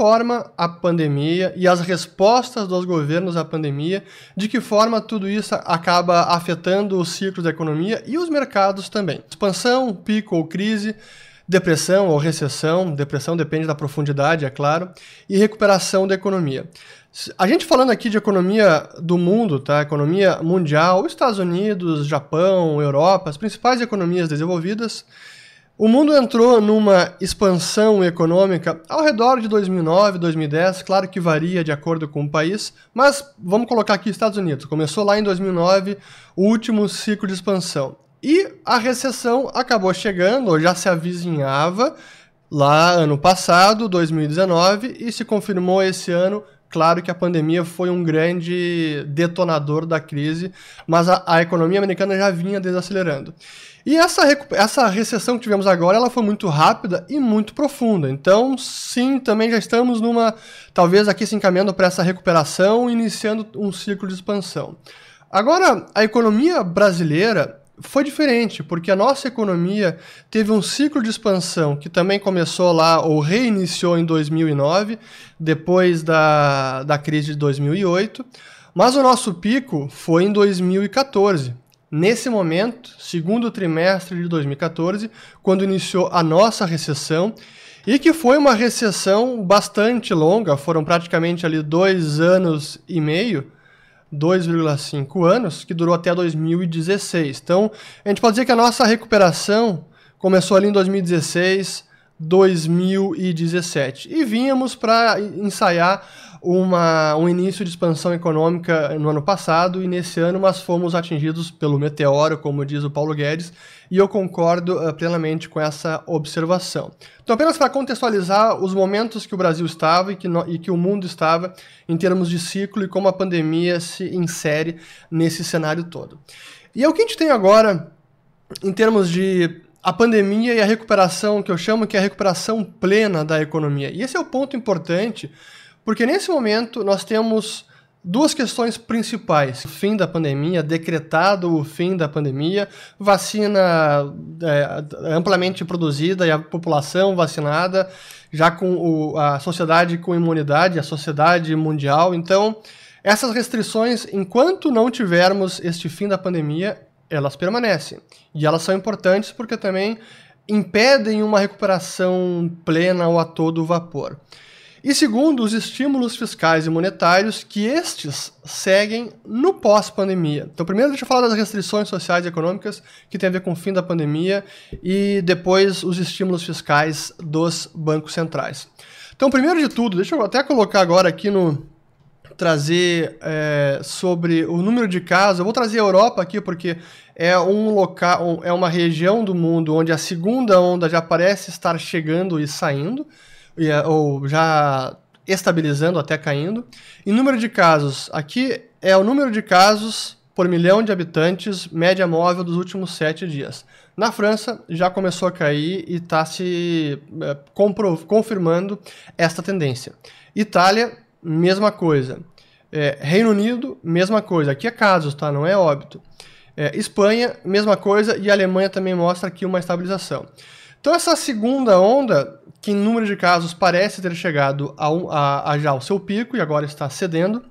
forma a pandemia e as respostas dos governos à pandemia, de que forma tudo isso acaba afetando o ciclo da economia e os mercados também. Expansão, pico ou crise, depressão ou recessão, depressão depende da profundidade, é claro, e recuperação da economia. A gente falando aqui de economia do mundo, tá? Economia mundial, Estados Unidos, Japão, Europa, as principais economias desenvolvidas, o mundo entrou numa expansão econômica ao redor de 2009, 2010, claro que varia de acordo com o país, mas vamos colocar aqui Estados Unidos. Começou lá em 2009 o último ciclo de expansão. E a recessão acabou chegando, ou já se avizinhava, lá ano passado, 2019, e se confirmou esse ano. Claro que a pandemia foi um grande detonador da crise, mas a, a economia americana já vinha desacelerando. E essa, essa recessão que tivemos agora, ela foi muito rápida e muito profunda. Então, sim, também já estamos numa, talvez aqui se encaminhando para essa recuperação, iniciando um ciclo de expansão. Agora, a economia brasileira, foi diferente, porque a nossa economia teve um ciclo de expansão que também começou lá, ou reiniciou em 2009, depois da, da crise de 2008, mas o nosso pico foi em 2014. Nesse momento, segundo trimestre de 2014, quando iniciou a nossa recessão, e que foi uma recessão bastante longa, foram praticamente ali dois anos e meio, 2,5 anos, que durou até 2016. Então, a gente pode dizer que a nossa recuperação começou ali em 2016, 2017. E vínhamos para ensaiar uma, um início de expansão econômica no ano passado e nesse ano, mas fomos atingidos pelo meteoro, como diz o Paulo Guedes, e eu concordo uh, plenamente com essa observação. Então, apenas para contextualizar os momentos que o Brasil estava e que, no, e que o mundo estava em termos de ciclo e como a pandemia se insere nesse cenário todo. E é o que a gente tem agora em termos de a pandemia e a recuperação, que eu chamo que é a recuperação plena da economia. E esse é o ponto importante porque nesse momento nós temos duas questões principais: o fim da pandemia, decretado o fim da pandemia, vacina é, amplamente produzida e a população vacinada, já com o, a sociedade com imunidade, a sociedade mundial. Então, essas restrições, enquanto não tivermos este fim da pandemia, elas permanecem. E elas são importantes porque também impedem uma recuperação plena ou a todo vapor. E segundo, os estímulos fiscais e monetários que estes seguem no pós-pandemia. Então, primeiro deixa eu falar das restrições sociais e econômicas que tem a ver com o fim da pandemia e depois os estímulos fiscais dos bancos centrais. Então, primeiro de tudo, deixa eu até colocar agora aqui no trazer é, sobre o número de casos. Eu vou trazer a Europa aqui porque é um local, é uma região do mundo onde a segunda onda já parece estar chegando e saindo ou já estabilizando até caindo. E número de casos, aqui é o número de casos por milhão de habitantes, média móvel dos últimos sete dias. Na França já começou a cair e está se é, confirmando esta tendência. Itália, mesma coisa. É, Reino Unido, mesma coisa. Aqui é casos, tá? Não é óbito. É, Espanha, mesma coisa. E Alemanha também mostra aqui uma estabilização. Então essa segunda onda, que em número de casos parece ter chegado a, a, a já ao seu pico e agora está cedendo.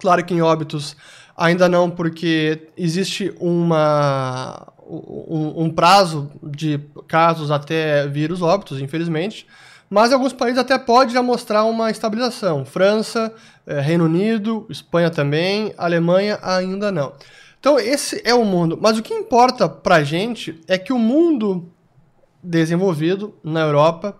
Claro que em óbitos ainda não, porque existe uma, um, um, prazo de casos até vírus óbitos, infelizmente. Mas alguns países até pode já mostrar uma estabilização. França, eh, Reino Unido, Espanha também, Alemanha ainda não. Então esse é o mundo. Mas o que importa para gente é que o mundo desenvolvido na Europa.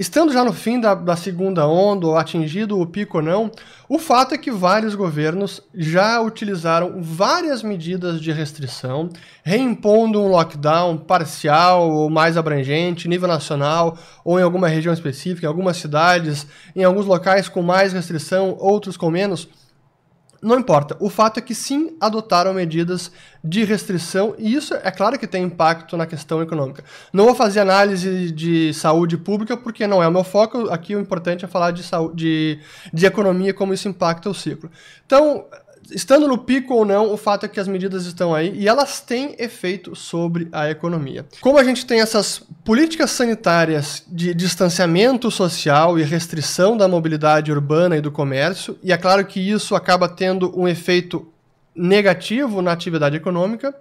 Estando já no fim da, da, segunda onda, ou atingido o pico ou não, o fato é que vários governos já utilizaram várias medidas de restrição, reimpondo um lockdown parcial ou mais abrangente, nível nacional ou em alguma região específica, em algumas cidades, em alguns locais com mais restrição, outros com menos. Não importa. O fato é que sim adotaram medidas de restrição e isso é claro que tem impacto na questão econômica. Não vou fazer análise de saúde pública porque não é o meu foco. Aqui o importante é falar de, saúde, de, de economia como isso impacta o ciclo. Então, estando no pico ou não, o fato é que as medidas estão aí e elas têm efeito sobre a economia. Como a gente tem essas políticas sanitárias de distanciamento social e restrição da mobilidade urbana e do comércio, e é claro que isso acaba tendo um efeito negativo na atividade econômica,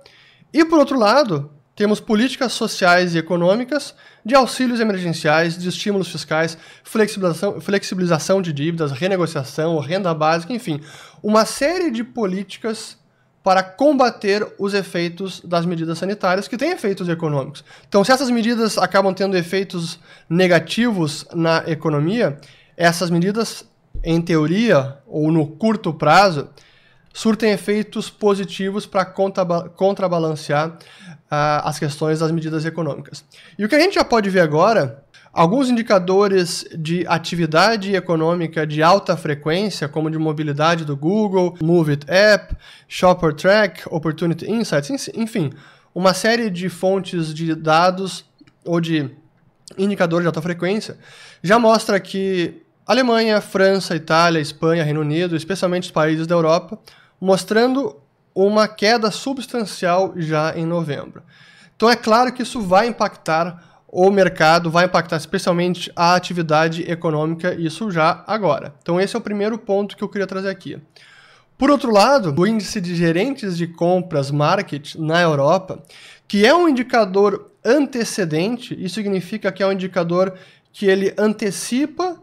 e por outro lado, temos políticas sociais e econômicas de auxílios emergenciais, de estímulos fiscais, flexibilização, flexibilização de dívidas, renegociação, renda básica, enfim, uma série de políticas para combater os efeitos das medidas sanitárias que têm efeitos econômicos. Então, se essas medidas acabam tendo efeitos negativos na economia, essas medidas, em teoria ou no curto prazo, surtem efeitos positivos para contrabalancear uh, as questões das medidas econômicas. E o que a gente já pode ver agora, alguns indicadores de atividade econômica de alta frequência, como de mobilidade do Google, Move It App, Shopper Track, Opportunity Insights, enfim, uma série de fontes de dados ou de indicadores de alta frequência, já mostra que Alemanha, França, Itália, Espanha, Reino Unido, especialmente os países da Europa, mostrando uma queda substancial já em novembro. Então é claro que isso vai impactar o mercado, vai impactar especialmente a atividade econômica, isso já agora. Então esse é o primeiro ponto que eu queria trazer aqui. Por outro lado, o índice de gerentes de compras market na Europa, que é um indicador antecedente, isso significa que é um indicador que ele antecipa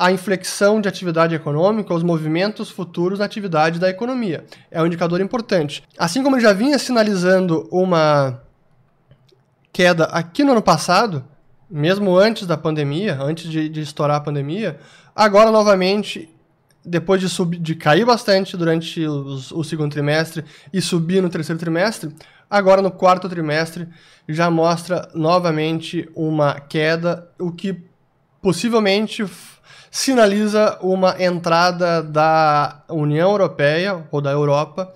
a inflexão de atividade econômica, os movimentos futuros na atividade da economia. É um indicador importante. Assim como ele já vinha sinalizando uma queda aqui no ano passado, mesmo antes da pandemia, antes de, de estourar a pandemia, agora novamente, depois de, subir, de cair bastante durante os, o segundo trimestre e subir no terceiro trimestre, agora no quarto trimestre já mostra novamente uma queda, o que possivelmente sinaliza uma entrada da União Europeia ou da Europa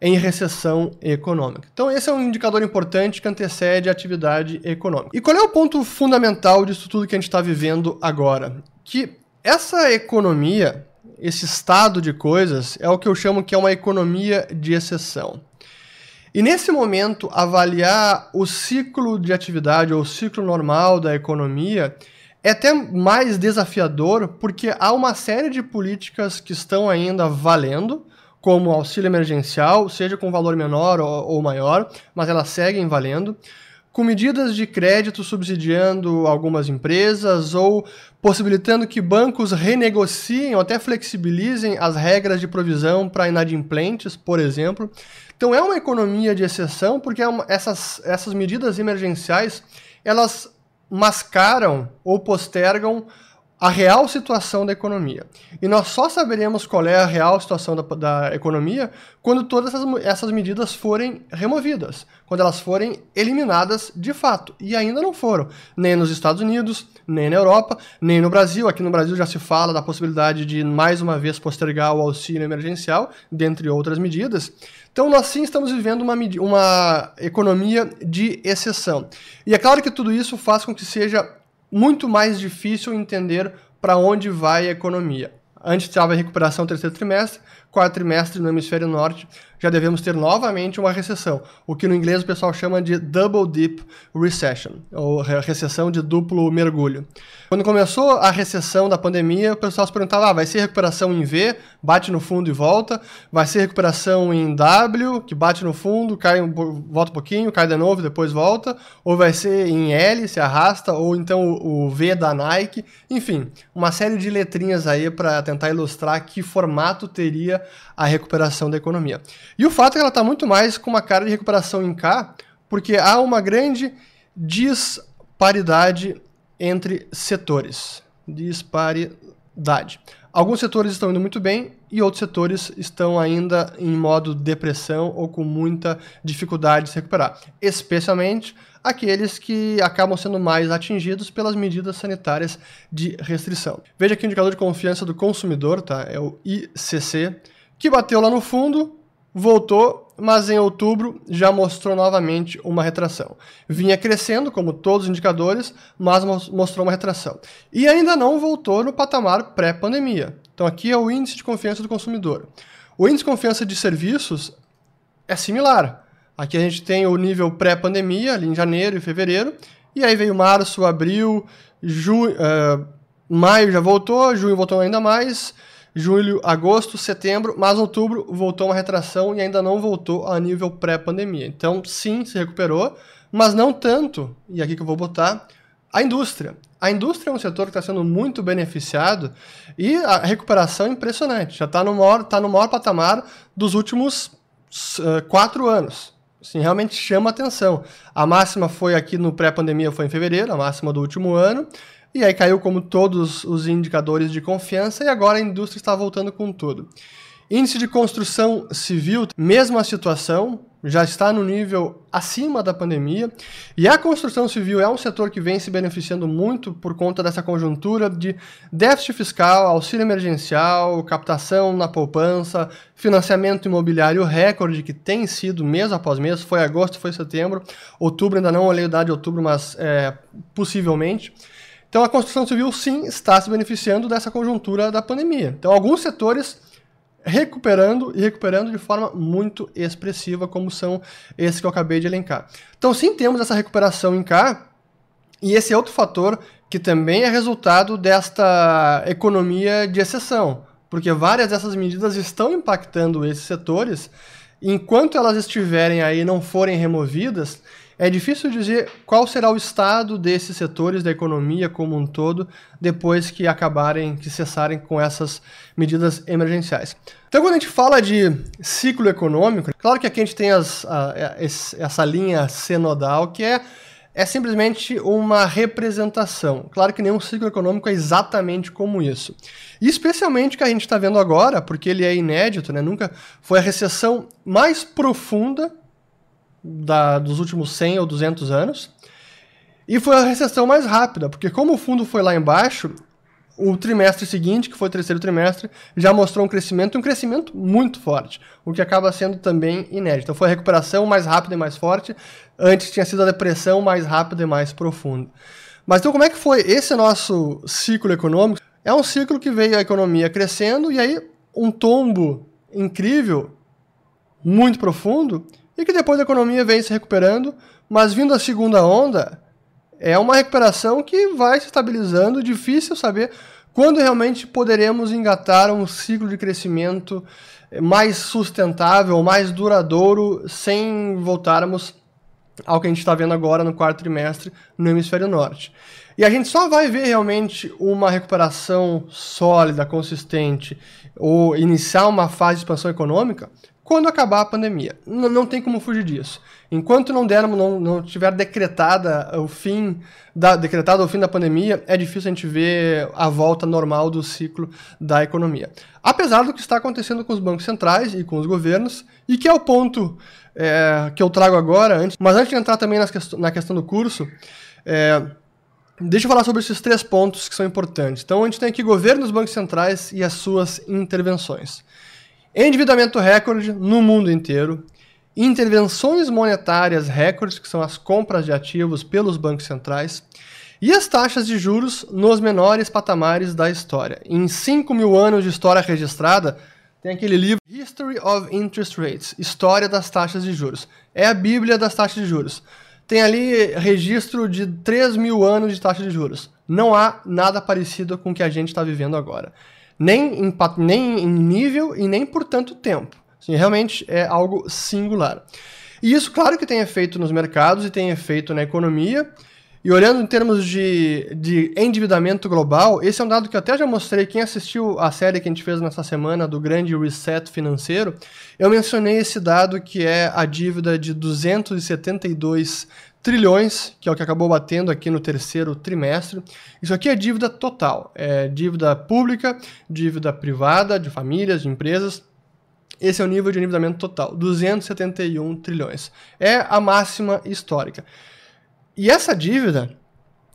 em recessão econômica. Então, esse é um indicador importante que antecede a atividade econômica. E qual é o ponto fundamental disso tudo que a gente está vivendo agora? Que essa economia, esse estado de coisas, é o que eu chamo que é uma economia de exceção. E nesse momento, avaliar o ciclo de atividade ou o ciclo normal da economia é até mais desafiador porque há uma série de políticas que estão ainda valendo, como auxílio emergencial, seja com valor menor ou, maior, mas elas seguem valendo, com medidas de crédito subsidiando algumas empresas ou possibilitando que bancos renegociem ou até flexibilizem as regras de provisão para inadimplentes, por exemplo. Então é uma economia de exceção porque é essas, essas medidas emergenciais elas mascaram ou postergam a real situação da economia. E nós só saberemos qual é a real situação da, da economia quando todas essas, essas, medidas forem removidas, quando elas forem eliminadas de fato. E ainda não foram, nem nos Estados Unidos, nem na Europa, nem no Brasil. Aqui no Brasil já se fala da possibilidade de mais uma vez postergar o auxílio emergencial, dentre outras medidas. Então, nós sim estamos vivendo uma, uma economia de exceção. E é claro que tudo isso faz com que seja muito mais difícil entender para onde vai a economia. Antes estava recuperação terceiro trimestre, quarto trimestre no hemisfério norte, já devemos ter novamente uma recessão, o que no inglês o pessoal chama de double dip recession, ou recessão de duplo mergulho. Quando começou a recessão da pandemia, o pessoal se perguntava: ah, vai ser recuperação em V, bate no fundo e volta, vai ser recuperação em W, que bate no fundo, cai, volta um pouquinho, cai de novo, depois volta, ou vai ser em L, se arrasta, ou então o V da Nike, enfim, uma série de letrinhas aí para tentar ilustrar que formato teria a recuperação da economia. E o fato é que ela está muito mais com uma cara de recuperação em K, porque há uma grande disparidade entre setores. Disparidade. Alguns setores estão indo muito bem e outros setores estão ainda em modo depressão ou com muita dificuldade de se recuperar, especialmente aqueles que acabam sendo mais atingidos pelas medidas sanitárias de restrição. Veja aqui o indicador de confiança do consumidor, tá? É o ICC, que bateu lá no fundo, voltou, mas em outubro já mostrou novamente uma retração. Vinha crescendo, como todos os indicadores, mas mostrou uma retração. E ainda não voltou no patamar pré-pandemia. Então aqui é o índice de confiança do consumidor. O índice de confiança de serviços é similar. Aqui a gente tem o nível pré-pandemia, ali em janeiro e fevereiro, e aí veio março, abril, uh, maio já voltou, junho voltou ainda mais, julho, agosto, setembro, mas outubro voltou uma retração e ainda não voltou a nível pré-pandemia. Então, sim, se recuperou, mas não tanto, e aqui que eu vou botar, a indústria. A indústria é um setor que está sendo muito beneficiado e a recuperação é impressionante. Já está no, maior, tá no maior patamar dos últimos uh, quatro anos. Assim, realmente chama atenção. A máxima foi aqui no pré-pandemia, foi em fevereiro, a máxima do último ano. E aí caiu como todos os indicadores de confiança e agora a indústria está voltando com tudo. Índice de construção civil, mesma situação, já está no nível acima da pandemia. E a construção civil é um setor que vem se beneficiando muito por conta dessa conjuntura de déficit fiscal, auxílio emergencial, captação na poupança, financiamento imobiliário recorde que tem sido mês após mês. Foi agosto, foi setembro, outubro ainda não olhei o dado de outubro, mas é, possivelmente. Então a construção civil sim está se beneficiando dessa conjuntura da pandemia. Então alguns setores recuperando e recuperando de forma muito expressiva, como são esses que eu acabei de elencar. Então sim temos essa recuperação em cá, e esse é outro fator que também é resultado desta economia de exceção, porque várias dessas medidas estão impactando esses setores, enquanto elas estiverem aí não forem removidas, é difícil dizer qual será o estado desses setores da economia como um todo depois que acabarem, que cessarem com essas medidas emergenciais. Então, quando a gente fala de ciclo econômico, claro que aqui a gente tem as, a, essa linha cenodal que é é simplesmente uma representação. Claro que nenhum ciclo econômico é exatamente como isso. E especialmente que a gente está vendo agora, porque ele é inédito, né? nunca foi a recessão mais profunda da, dos últimos 100 ou 200 anos. E foi a recessão mais rápida, porque como o fundo foi lá embaixo, o trimestre seguinte, que foi o terceiro trimestre, já mostrou um crescimento, um crescimento muito forte, o que acaba sendo também inédito. Então foi a recuperação mais rápida e mais forte, antes tinha sido a depressão mais rápida e mais profunda. Mas então como é que foi esse nosso ciclo econômico? É um ciclo que veio a economia crescendo e aí um tombo incrível, muito profundo, e que depois a economia vem se recuperando, mas vindo a segunda onda, é uma recuperação que vai se estabilizando, difícil saber quando realmente poderemos engatar um ciclo de crescimento mais sustentável, mais duradouro, sem voltarmos ao que a gente está vendo agora no quarto trimestre no hemisfério norte. E a gente só vai ver realmente uma recuperação sólida, consistente, ou iniciar uma fase de expansão econômica quando acabar a pandemia. N não tem como fugir disso. Enquanto não dermos, não, não tiver decretada o fim da decretado o fim da pandemia, é difícil a gente ver a volta normal do ciclo da economia. Apesar do que está acontecendo com os bancos centrais e com os governos, e que é o ponto é, que eu trago agora, antes, mas antes de entrar também quest na questão do curso, é, deixa eu falar sobre esses três pontos que são importantes. Então, a gente tem aqui governos, bancos centrais e as suas intervenções. Endividamento recorde no mundo inteiro. Intervenções monetárias recordes, que são as compras de ativos pelos bancos centrais. E as taxas de juros nos menores patamares da história. Em 5 mil anos de história registrada, tem aquele livro History of Interest Rates História das Taxas de Juros. É a Bíblia das taxas de juros. Tem ali registro de 3 mil anos de taxa de juros. Não há nada parecido com o que a gente está vivendo agora nem em, nem em nível e nem por tanto tempo. Assim, realmente é algo singular. E isso, claro que tem efeito nos mercados e tem efeito na economia. E olhando em termos de, de endividamento global, esse é um dado que eu até já mostrei. Quem assistiu a série que a gente fez nessa semana do grande reset financeiro, eu mencionei esse dado que é a dívida de 272 trilhões, que é o que acabou batendo aqui no terceiro trimestre. Isso aqui é dívida total, é dívida pública, dívida privada, de famílias, de empresas. Esse é o nível de endividamento total, 271 trilhões. É a máxima histórica. E essa dívida,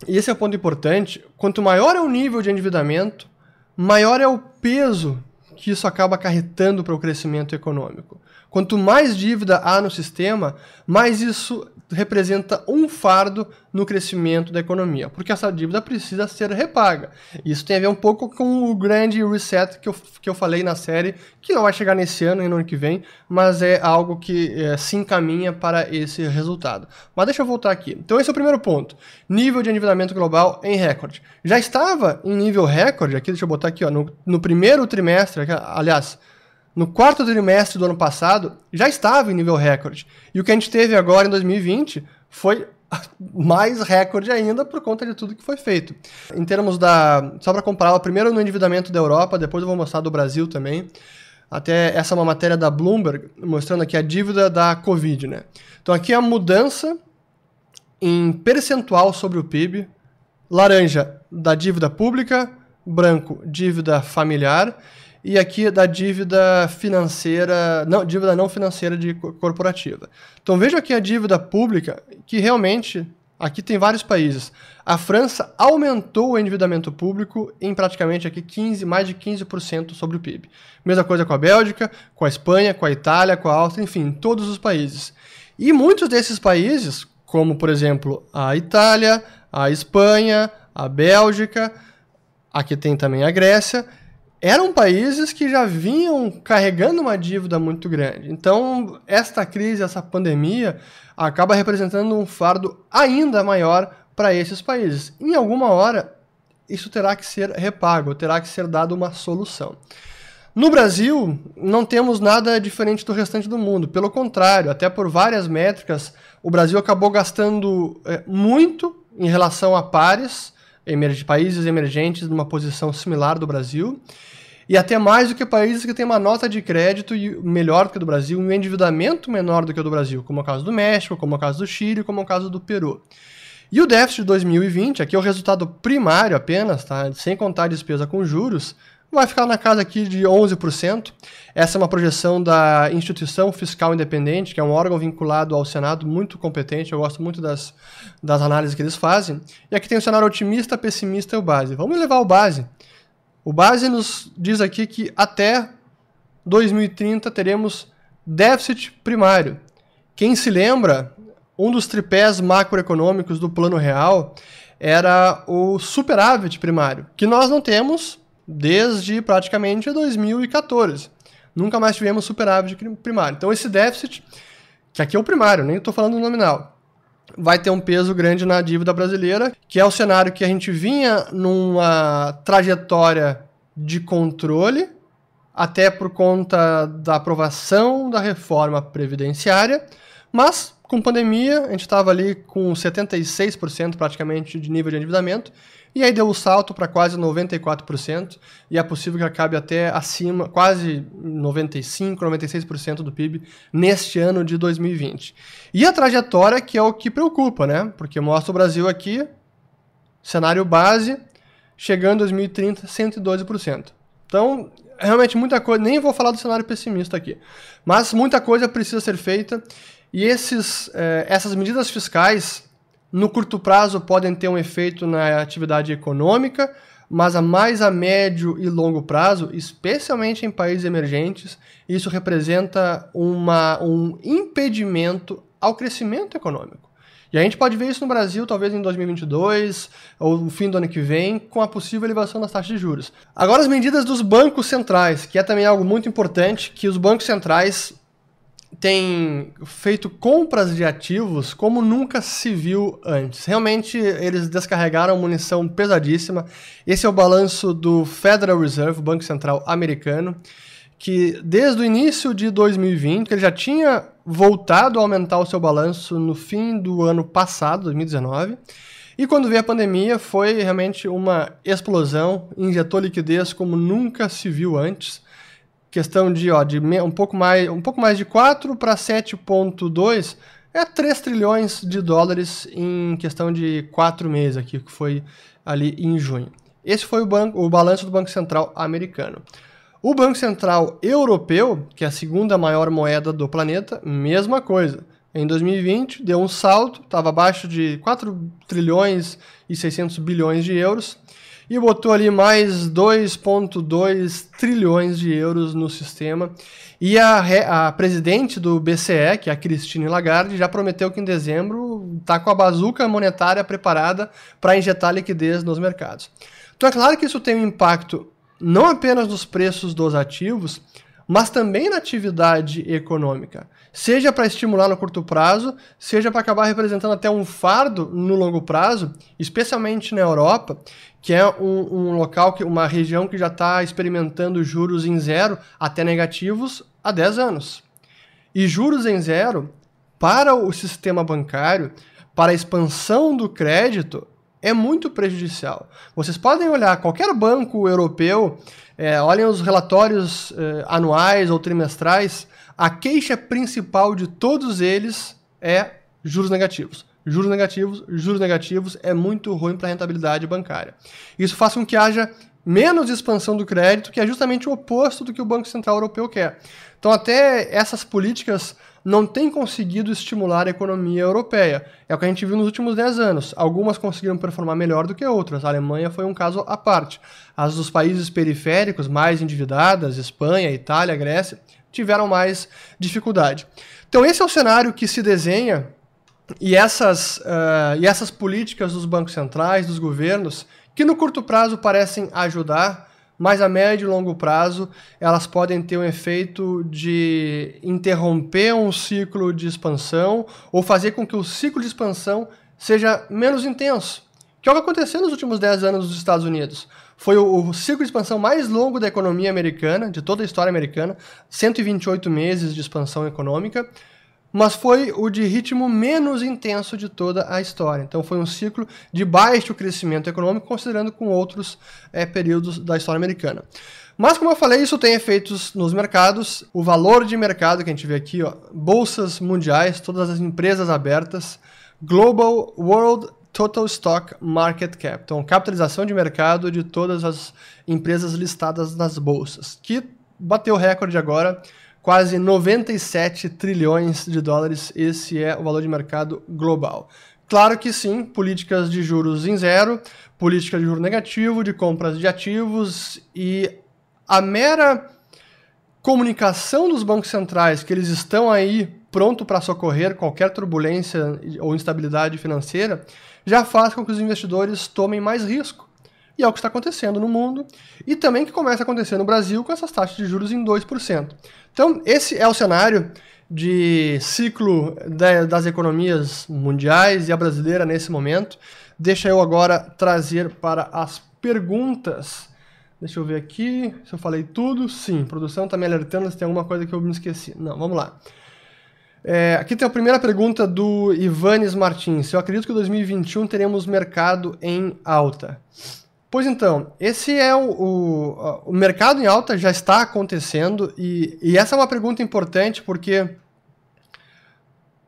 e esse é o ponto importante, quanto maior é o nível de endividamento, maior é o peso que isso acaba acarretando para o crescimento econômico. Quanto mais dívida há no sistema, mais isso representa um fardo no crescimento da economia, porque essa dívida precisa ser repaga. Isso tem a ver um pouco com o grande reset que eu, que eu falei na série, que não vai chegar nesse ano e no ano que vem, mas é algo que é, se encaminha para esse resultado. Mas deixa eu voltar aqui. Então, esse é o primeiro ponto: nível de endividamento global em recorde. Já estava em nível recorde, aqui, deixa eu botar aqui, ó, no, no primeiro trimestre, aliás no quarto trimestre do ano passado, já estava em nível recorde. E o que a gente teve agora em 2020 foi mais recorde ainda por conta de tudo que foi feito. Em termos da. Só para comparar, primeiro no endividamento da Europa, depois eu vou mostrar do Brasil também. Até essa é uma matéria da Bloomberg, mostrando aqui a dívida da Covid, né? Então aqui a mudança em percentual sobre o PIB. Laranja, da dívida pública, branco, dívida familiar e aqui da dívida financeira, não, dívida não financeira de corporativa. Então veja aqui a dívida pública, que realmente aqui tem vários países. A França aumentou o endividamento público em praticamente aqui 15, mais de 15% sobre o PIB. Mesma coisa com a Bélgica, com a Espanha, com a Itália, com a Áustria, enfim, todos os países. E muitos desses países, como por exemplo a Itália, a Espanha, a Bélgica, aqui tem também a Grécia, eram países que já vinham carregando uma dívida muito grande. Então, esta crise, essa pandemia, acaba representando um fardo ainda maior para esses países. Em alguma hora, isso terá que ser repago, terá que ser dado uma solução. No Brasil, não temos nada diferente do restante do mundo. Pelo contrário, até por várias métricas, o Brasil acabou gastando é, muito em relação a pares, países emergentes, numa posição similar do Brasil e até mais do que países que têm uma nota de crédito melhor do que a do Brasil, um endividamento menor do que o do Brasil, como é o caso do México, como é o caso do Chile, como é o caso do Peru. E o déficit de 2020, aqui é o resultado primário apenas, tá? sem contar a despesa com juros, vai ficar na casa aqui de 11%. Essa é uma projeção da Instituição Fiscal Independente, que é um órgão vinculado ao Senado, muito competente, eu gosto muito das, das análises que eles fazem. E aqui tem o cenário otimista, pessimista e o base. Vamos levar o base. O base nos diz aqui que até 2030 teremos déficit primário. Quem se lembra, um dos tripés macroeconômicos do Plano Real era o superávit primário, que nós não temos desde praticamente 2014. Nunca mais tivemos superávit primário. Então esse déficit, que aqui é o primário, nem estou falando do nominal, vai ter um peso grande na dívida brasileira, que é o cenário que a gente vinha numa trajetória de controle, até por conta da aprovação da reforma previdenciária, mas com pandemia a gente estava ali com 76% praticamente de nível de endividamento e aí deu o um salto para quase 94%, e é possível que acabe até acima, quase 95%, 96% do PIB neste ano de 2020. E a trajetória que é o que preocupa, né? Porque mostra o Brasil aqui, cenário base, chegando em 2030, 112%. Então, realmente muita coisa, nem vou falar do cenário pessimista aqui, mas muita coisa precisa ser feita, e esses, eh, essas medidas fiscais no curto prazo podem ter um efeito na atividade econômica, mas a mais a médio e longo prazo, especialmente em países emergentes, isso representa uma, um impedimento ao crescimento econômico. E a gente pode ver isso no Brasil, talvez em 2022 ou no fim do ano que vem, com a possível elevação das taxas de juros. Agora, as medidas dos bancos centrais, que é também algo muito importante, que os bancos centrais tem feito compras de ativos como nunca se viu antes. Realmente, eles descarregaram munição pesadíssima. Esse é o balanço do Federal Reserve, Banco Central americano, que desde o início de 2020, ele já tinha voltado a aumentar o seu balanço no fim do ano passado, 2019. E quando veio a pandemia, foi realmente uma explosão, injetou liquidez como nunca se viu antes questão de, ó, de um pouco mais, um pouco mais de 4 para 7.2 é 3 trilhões de dólares em questão de 4 meses aqui, que foi ali em junho. Esse foi o, banco, o balanço do Banco Central americano. O Banco Central Europeu, que é a segunda maior moeda do planeta, mesma coisa. Em 2020 deu um salto, estava abaixo de 4 trilhões e 600 bilhões de euros e botou ali mais 2,2 trilhões de euros no sistema. E a, a, presidente do BCE, que é a Christine Lagarde, já prometeu que em dezembro está com a bazuca monetária preparada para injetar liquidez nos mercados. Então é claro que isso tem um impacto não apenas nos preços dos ativos, mas também na atividade econômica. Seja para estimular no curto prazo, seja para acabar representando até um fardo no longo prazo, especialmente na Europa, que é um, um local, que, uma região que já está experimentando juros em zero até negativos há 10 anos. E juros em zero, para o sistema bancário, para a expansão do crédito, é muito prejudicial. Vocês podem olhar qualquer banco europeu, é, olhem os relatórios é, anuais ou trimestrais, a queixa principal de todos eles é juros negativos. Juros negativos, juros negativos é muito ruim para a rentabilidade bancária. Isso faz com que haja menos expansão do crédito, que é justamente o oposto do que o Banco Central Europeu quer. Então, até essas políticas não têm conseguido estimular a economia europeia. É o que a gente viu nos últimos 10 anos. Algumas conseguiram performar melhor do que outras. A Alemanha foi um caso à parte. As dos países periféricos, mais endividadas, Espanha, Itália, Grécia, tiveram mais dificuldade. Então, esse é o cenário que se desenha e essas, uh, e essas políticas dos bancos centrais, dos governos, que no curto prazo parecem ajudar, mas a médio e longo prazo elas podem ter um efeito de interromper um ciclo de expansão ou fazer com que o ciclo de expansão seja menos intenso. Que é o que aconteceu nos últimos 10 anos nos Estados Unidos. Foi o, o, ciclo de expansão mais longo da economia americana, de toda a história americana, 128 meses de expansão econômica mas foi o de ritmo menos intenso de toda a história. Então foi um ciclo de baixo crescimento econômico, considerando com outros é, períodos da história americana. Mas, como eu falei, isso tem efeitos nos mercados. O valor de mercado que a gente vê aqui, ó, bolsas mundiais, todas as empresas abertas, Global World Total Stock Market Cap, então capitalização de mercado de todas as empresas listadas nas bolsas, que bateu recorde agora quase 97 trilhões de dólares. Esse é o valor de mercado global. Claro que sim, políticas de juros em zero, política de juro negativo, de compras de ativos e a mera comunicação dos bancos centrais que eles estão aí pronto para socorrer qualquer turbulência ou instabilidade financeira já faz com que os investidores tomem mais risco. E é o que está acontecendo no mundo e também que começa a acontecer no Brasil com essas taxas de juros em 2%. Então, esse é o cenário de ciclo das economias mundiais e a brasileira nesse momento. Deixa eu agora trazer para as perguntas. Deixa eu ver aqui se eu falei tudo. Sim, produção está me alertando se tem alguma coisa que eu me esqueci. Não, vamos lá. É, aqui tem a primeira pergunta do Ivanes Martins. Eu acredito que em 2021 teremos mercado em alta. Pois então, esse é o, o, o mercado em alta já está acontecendo e, e essa é uma pergunta importante porque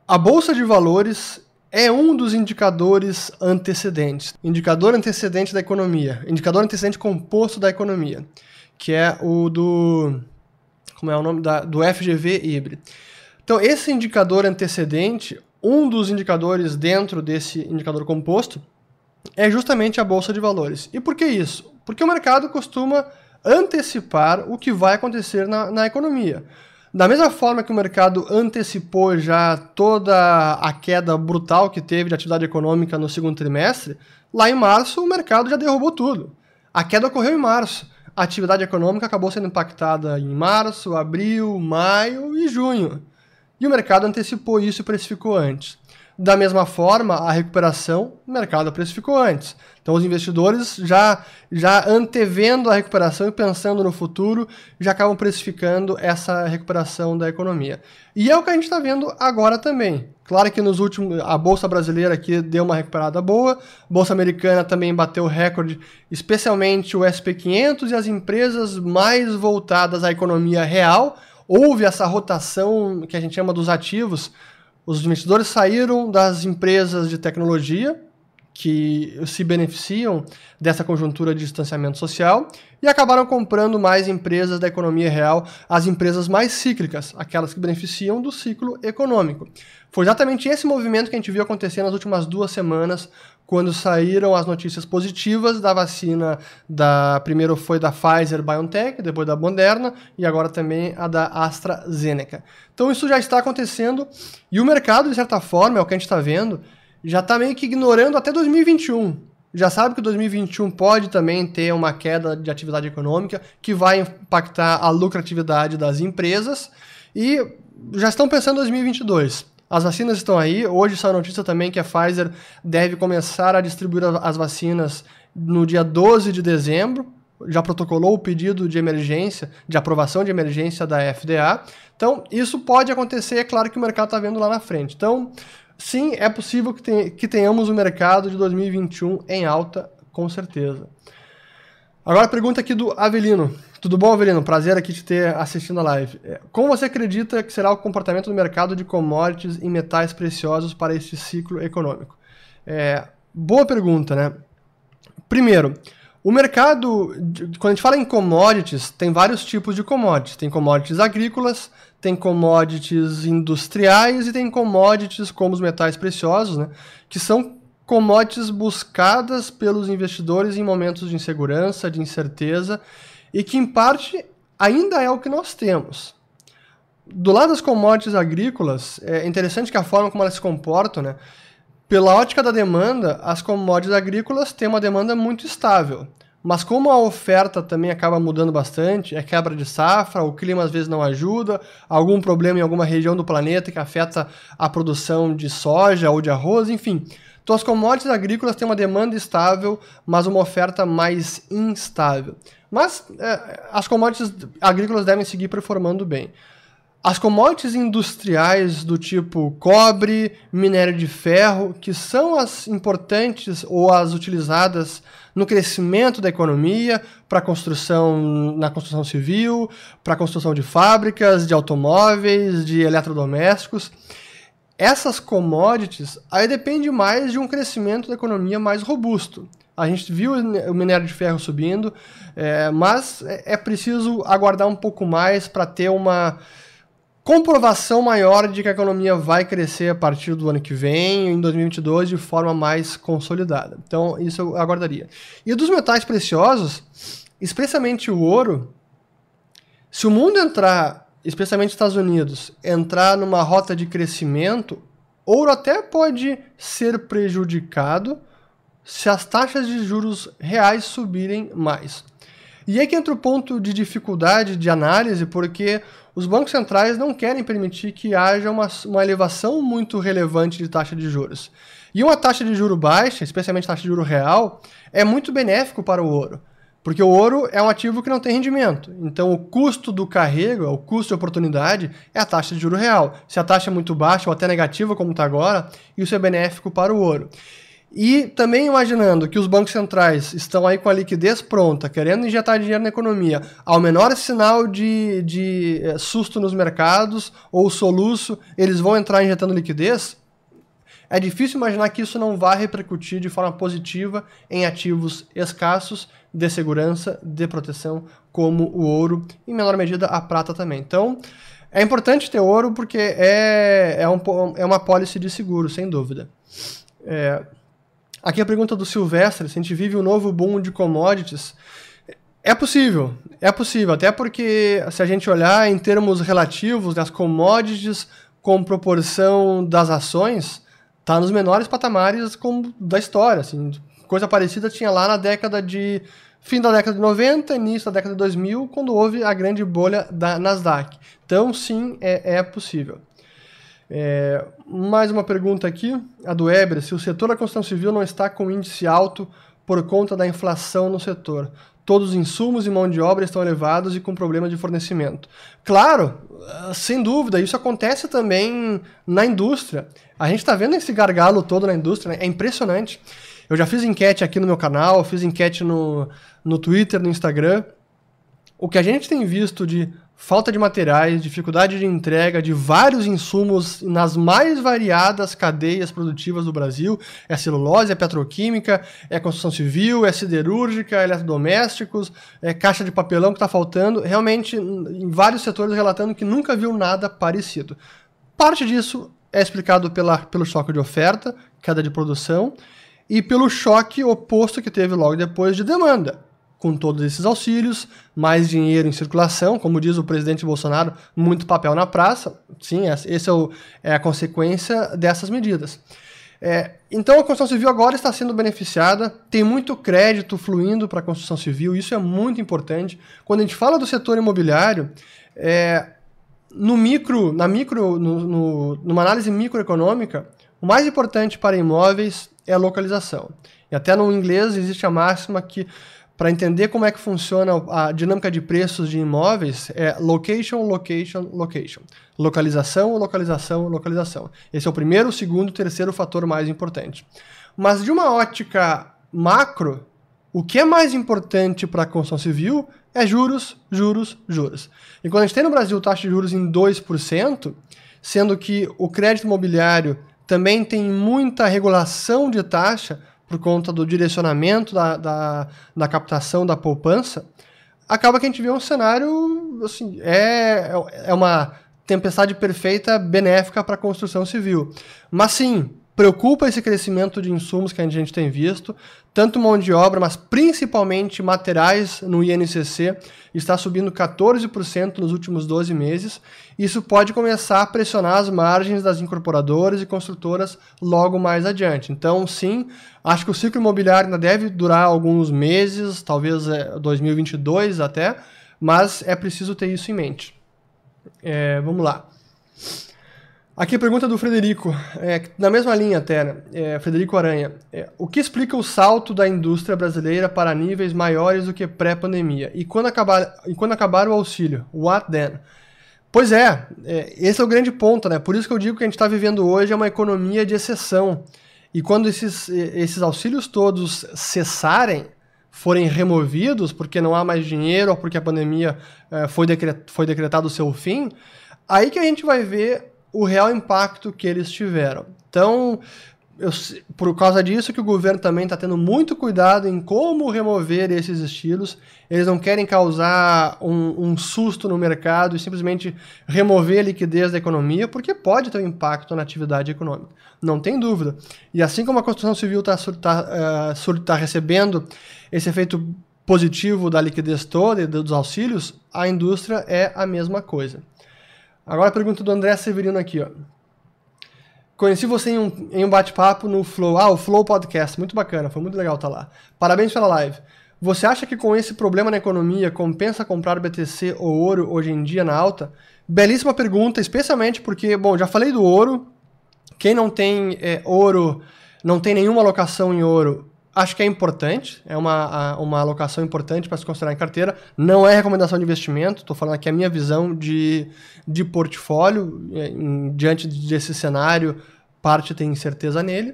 a bolsa de valores é um dos indicadores antecedentes, indicador antecedente da economia, indicador antecedente composto da economia, que é o do como é o nome da, do FGV IBRE. Então, esse indicador antecedente, um dos indicadores dentro desse indicador composto, é justamente a bolsa de valores. E por que isso? Porque o mercado costuma antecipar o que vai acontecer na, na economia. Da mesma forma que o mercado antecipou já toda a queda brutal que teve de atividade econômica no segundo trimestre, lá em março o mercado já derrubou tudo. A queda ocorreu em março. A atividade econômica acabou sendo impactada em março, abril, maio e junho. E o mercado antecipou isso e precificou antes. Da mesma forma, a recuperação, o mercado precificou antes. Então, os investidores já, já antevendo a recuperação e pensando no futuro, já acabam precificando essa recuperação da economia. E é o que a gente está vendo agora também. Claro que nos últimos. A Bolsa Brasileira aqui deu uma recuperada boa, a Bolsa Americana também bateu recorde, especialmente o SP500 e as empresas mais voltadas à economia real. Houve essa rotação que a gente chama dos ativos os investidores saíram das empresas de tecnologia, que se beneficiam dessa conjuntura de distanciamento social e acabaram comprando mais empresas da economia real, as empresas mais cíclicas, aquelas que beneficiam do ciclo econômico. Foi exatamente esse movimento que a gente viu acontecer nas últimas duas semanas, quando saíram as notícias positivas da vacina da primeiro foi da Pfizer BioNTech, depois da Moderna e agora também a da AstraZeneca. Então isso já está acontecendo e o mercado de certa forma é o que a gente está vendo já está meio que ignorando até 2021. Já sabe que 2021 pode também ter uma queda de atividade econômica que vai impactar a lucratividade das empresas e já estão pensando em 2022. As vacinas estão aí. Hoje saiu notícia também que a Pfizer deve começar a distribuir as vacinas no dia 12 de dezembro. Já protocolou o pedido de emergência, de aprovação de emergência da FDA. Então, isso pode acontecer, é claro que o mercado está vendo lá na frente. Então, sim, é possível que, que tenhamos o mercado de 2021 em alta, com certeza. Agora a pergunta aqui do Avelino. Tudo bom, Avelino? Prazer aqui te ter assistindo a live. É, como você acredita que será o comportamento do mercado de commodities e metais preciosos para este ciclo econômico? É, boa pergunta, né? Primeiro, o mercado, quando a gente fala em commodities, tem vários tipos de commodities. Tem commodities agrícolas, tem commodities industriais e tem commodities como os metais preciosos, né? Que são commodities buscadas pelos investidores em momentos de insegurança, de incerteza, e que em parte ainda é o que nós temos. Do lado das commodities agrícolas, é interessante que a forma como elas se comportam, né? Pela ótica da demanda, as commodities agrícolas têm uma demanda muito estável. Mas como a oferta também acaba mudando bastante, é quebra de safra, o clima às vezes não ajuda, algum problema em alguma região do planeta que afeta a produção de soja ou de arroz, enfim. Então, as commodities agrícolas têm uma demanda estável, mas uma oferta mais instável. Mas é, as commodities agrícolas devem seguir performando bem. As commodities industriais do tipo cobre, minério de ferro, que são as importantes ou as utilizadas no crescimento da economia, para construção na construção civil, para construção de fábricas, de automóveis, de eletrodomésticos essas commodities, aí depende mais de um crescimento da economia mais robusto. A gente viu o minério de ferro subindo, é, mas é preciso aguardar um pouco mais para ter uma comprovação maior de que a economia vai crescer a partir do ano que vem, em 2022, de forma mais consolidada. Então, isso eu aguardaria. E dos metais preciosos, especialmente o ouro, se o mundo entrar especialmente Estados Unidos, entrar numa rota de crescimento, ouro até pode ser prejudicado se as taxas de juros reais subirem mais. E aí que entra o ponto de dificuldade de análise, porque os bancos centrais não querem permitir que haja uma, uma elevação muito relevante de taxa de juros. E uma taxa de juro baixa, especialmente taxa de juro real, é muito benéfico para o ouro. Porque o ouro é um ativo que não tem rendimento. Então, o custo do carrego, o custo de oportunidade, é a taxa de juro real. Se a taxa é muito baixa ou até negativa, como está agora, isso é benéfico para o ouro. E também imaginando que os bancos centrais estão aí com a liquidez pronta, querendo injetar dinheiro na economia, ao menor sinal de, de é, susto nos mercados ou soluço, eles vão entrar injetando liquidez, é difícil imaginar que isso não vai repercutir de forma positiva em ativos escassos de segurança, de proteção, como o ouro, em menor medida a prata também. Então, é importante ter ouro porque é, é, um, é uma pólice de seguro, sem dúvida. É, aqui a pergunta do Silvestre, se a gente vive um novo boom de commodities, é possível, é possível, até porque se a gente olhar em termos relativos das commodities com proporção das ações, está nos menores patamares da história, assim, coisa parecida tinha lá na década de. fim da década de 90, início da década de 2000, quando houve a grande bolha da Nasdaq. Então, sim, é, é possível. É, mais uma pergunta aqui, a do Eber, se o setor da construção civil não está com índice alto por conta da inflação no setor. Todos os insumos e mão de obra estão elevados e com problema de fornecimento. Claro, sem dúvida, isso acontece também na indústria. A gente está vendo esse gargalo todo na indústria, né? é impressionante. Eu já fiz enquete aqui no meu canal, fiz enquete no, no Twitter, no Instagram. O que a gente tem visto de falta de materiais, dificuldade de entrega de vários insumos nas mais variadas cadeias produtivas do Brasil. É celulose, é petroquímica, é construção civil, é siderúrgica, é eletrodomésticos, é caixa de papelão que está faltando. Realmente, em vários setores relatando que nunca viu nada parecido. Parte disso é explicado pela, pelo choque de oferta, queda de produção, e pelo choque oposto que teve logo depois de demanda com todos esses auxílios, mais dinheiro em circulação, como diz o presidente Bolsonaro, muito papel na praça. Sim, essa é, o, é a consequência dessas medidas. É, então a construção civil agora está sendo beneficiada, tem muito crédito fluindo para a construção civil, isso é muito importante. Quando a gente fala do setor imobiliário, é, no micro, na micro, no, no, numa análise microeconômica, o mais importante para imóveis é a localização. E até no inglês existe a máxima que para entender como é que funciona a dinâmica de preços de imóveis, é location, location, location. Localização, localização, localização. Esse é o primeiro, o segundo, o terceiro fator mais importante. Mas de uma ótica macro, o que é mais importante para a construção civil é juros, juros, juros. E quando a gente tem no Brasil taxa de juros em 2%, sendo que o crédito imobiliário também tem muita regulação de taxa, por conta do direcionamento da, da, da captação da poupança, acaba que a gente vê um cenário, assim, é, é uma tempestade perfeita benéfica para a construção civil. Mas sim, preocupa esse crescimento de insumos que a gente tem visto, tanto mão de obra, mas principalmente materiais no INCC, está subindo 14% nos últimos 12 meses. Isso pode começar a pressionar as margens das incorporadoras e construtoras logo mais adiante. Então, sim, acho que o ciclo imobiliário ainda deve durar alguns meses, talvez 2022 é, até, mas é preciso ter isso em mente. É, vamos lá. Aqui a pergunta do Frederico, é, na mesma linha até, né? é, Frederico Aranha. É, o que explica o salto da indústria brasileira para níveis maiores do que pré-pandemia? E, quando acabar, e quando acabar o auxílio? What then? Pois é, é, esse é o grande ponto, né? Por isso que eu digo que a gente está vivendo hoje é uma economia de exceção. E quando esses, esses auxílios todos cessarem, forem removidos, porque não há mais dinheiro ou porque a pandemia é, foi, decret, foi decretado o seu fim, aí que a gente vai ver o real impacto que eles tiveram. Então, eu, por causa disso que o governo também está tendo muito cuidado em como remover esses estilos. Eles não querem causar um, um, susto no mercado e simplesmente remover a liquidez da economia, porque pode ter um impacto na atividade econômica. Não tem dúvida. E assim como a construção civil está tá, uh, tá recebendo esse efeito positivo da liquidez toda e dos auxílios, a indústria é a mesma coisa. Agora a pergunta do André Severino aqui, ó. Conheci você em um, em um bate-papo no Flow. Ah, o Flow Podcast. Muito bacana, foi muito legal estar tá lá. Parabéns pela live. Você acha que com esse problema na economia compensa comprar BTC ou ouro hoje em dia na alta? Belíssima pergunta, especialmente porque, bom, já falei do ouro. Quem não tem é, ouro, não tem nenhuma alocação em ouro, Acho que é importante, é uma, uma alocação importante para se considerar em carteira. Não é recomendação de investimento, estou falando aqui a minha visão de, de portfólio. É, em, diante desse cenário, parte tem certeza nele.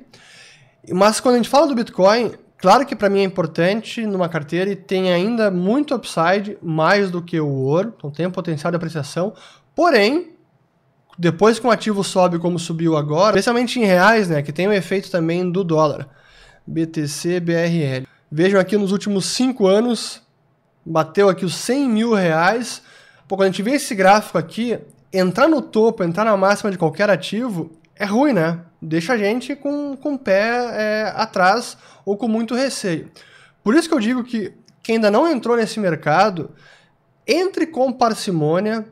Mas quando a gente fala do Bitcoin, claro que para mim é importante numa carteira e tem ainda muito upside, mais do que o ouro, então tem um potencial de apreciação. Porém, depois que um ativo sobe como subiu agora, especialmente em reais, né, que tem o um efeito também do dólar BTC BRL. Vejam aqui nos últimos cinco anos, bateu aqui os 100 mil reais. Pô, quando a gente vê esse gráfico aqui, entrar no topo, entrar na máxima de qualquer ativo é ruim, né? Deixa a gente com, com o pé é, atrás ou com muito receio. Por isso que eu digo que quem ainda não entrou nesse mercado, entre com parcimônia,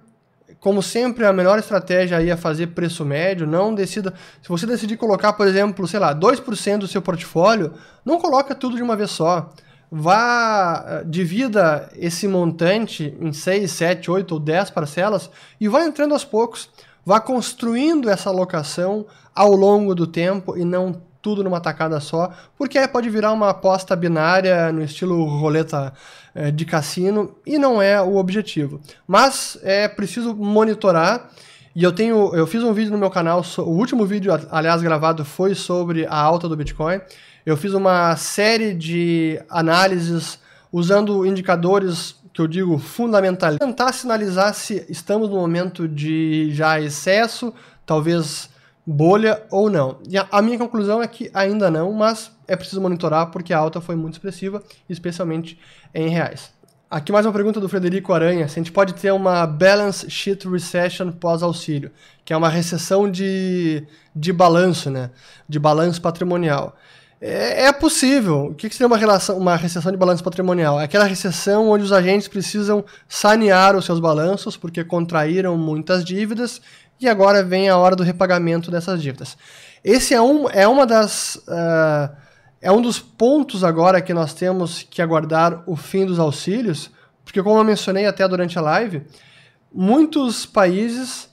como sempre, a melhor estratégia aí é fazer preço médio, não decida. Se você decidir colocar, por exemplo, sei lá, 2% do seu portfólio, não coloca tudo de uma vez só. Vá, eh, divida esse montante em 6, 7, 8 ou 10 parcelas e vá entrando aos poucos. Vá construindo essa alocação ao longo do tempo e não tudo numa tacada só, porque aí pode virar uma aposta binária no estilo roleta é, de cassino e não é o objetivo. Mas é preciso monitorar. E eu tenho, eu fiz um vídeo no meu canal, o último vídeo, aliás, gravado foi sobre a alta do Bitcoin. Eu fiz uma série de análises usando indicadores que eu digo fundamental, tentar sinalizar se estamos no momento de já excesso, talvez bolha ou não. E a, minha conclusão é que ainda não, mas é preciso monitorar porque a alta foi muito expressiva, especialmente em reais. Aqui mais uma pergunta do Frederico Aranha. Se a gente pode ter uma balance sheet recession pós-auxílio, que é uma recessão de, de balanço, né? De balanço patrimonial. É, é possível. O que, que seria uma, relação, uma recessão de balanço patrimonial? É aquela recessão onde os agentes precisam sanear os seus balanços porque contraíram muitas dívidas e agora vem a hora do repagamento dessas dívidas. Esse é, um, é uma das... Uh, é um dos pontos agora que nós temos que aguardar o fim dos auxílios, porque como eu mencionei até durante a live, muitos países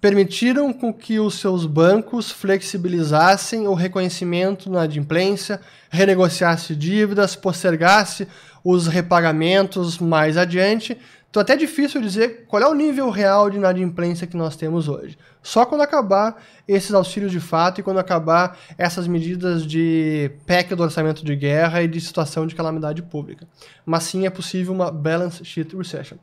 permitiram com que os seus bancos flexibilizassem o reconhecimento na adimplência, renegociasse dívidas, postergasse os repagamentos mais adiante, então, até difícil dizer qual é o nível real de inadimplência que nós temos hoje. Só quando acabar esses auxílios de fato e quando acabar essas medidas de PEC do orçamento de guerra e de situação de calamidade pública. Mas sim é possível uma balance sheet recession.